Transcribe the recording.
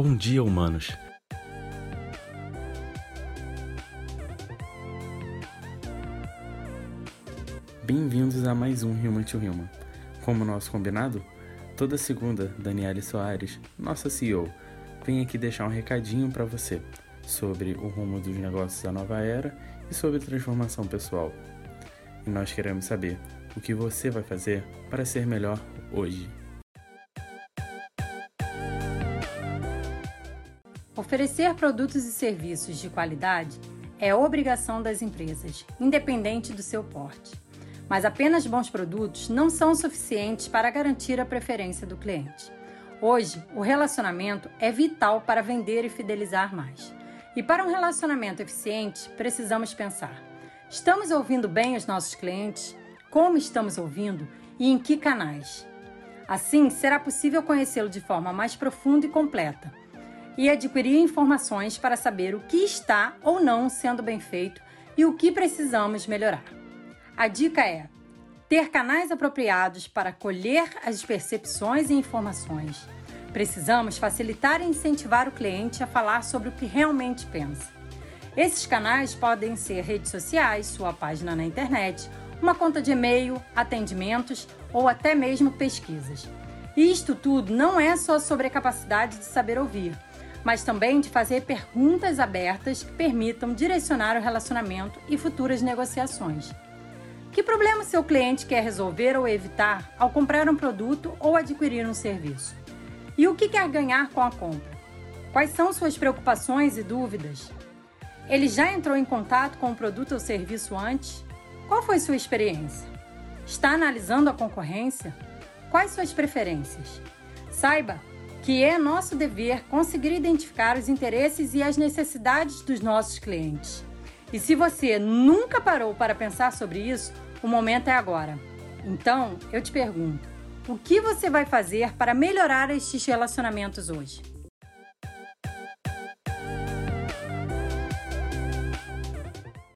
Bom dia, humanos. Bem-vindos a mais um Human to Human. Como nosso combinado, toda segunda, Daniele Soares, nossa CEO, vem aqui deixar um recadinho para você sobre o rumo dos negócios da nova era e sobre transformação pessoal. E nós queremos saber o que você vai fazer para ser melhor hoje. Oferecer produtos e serviços de qualidade é obrigação das empresas, independente do seu porte. Mas apenas bons produtos não são suficientes para garantir a preferência do cliente. Hoje, o relacionamento é vital para vender e fidelizar mais. E para um relacionamento eficiente, precisamos pensar: estamos ouvindo bem os nossos clientes? Como estamos ouvindo e em que canais? Assim, será possível conhecê-lo de forma mais profunda e completa e adquirir informações para saber o que está ou não sendo bem feito e o que precisamos melhorar. A dica é ter canais apropriados para colher as percepções e informações Precisamos facilitar e incentivar o cliente a falar sobre o que realmente pensa. Esses canais podem ser redes sociais, sua página na internet, uma conta de e-mail, atendimentos ou até mesmo pesquisas. Isto tudo não é só sobre a capacidade de saber ouvir, mas também de fazer perguntas abertas que permitam direcionar o relacionamento e futuras negociações. Que problema seu cliente quer resolver ou evitar ao comprar um produto ou adquirir um serviço? E o que quer ganhar com a compra? Quais são suas preocupações e dúvidas? Ele já entrou em contato com o produto ou serviço antes? Qual foi sua experiência? Está analisando a concorrência? Quais suas preferências? Saiba que é nosso dever conseguir identificar os interesses e as necessidades dos nossos clientes. E se você nunca parou para pensar sobre isso, o momento é agora. Então, eu te pergunto: o que você vai fazer para melhorar estes relacionamentos hoje?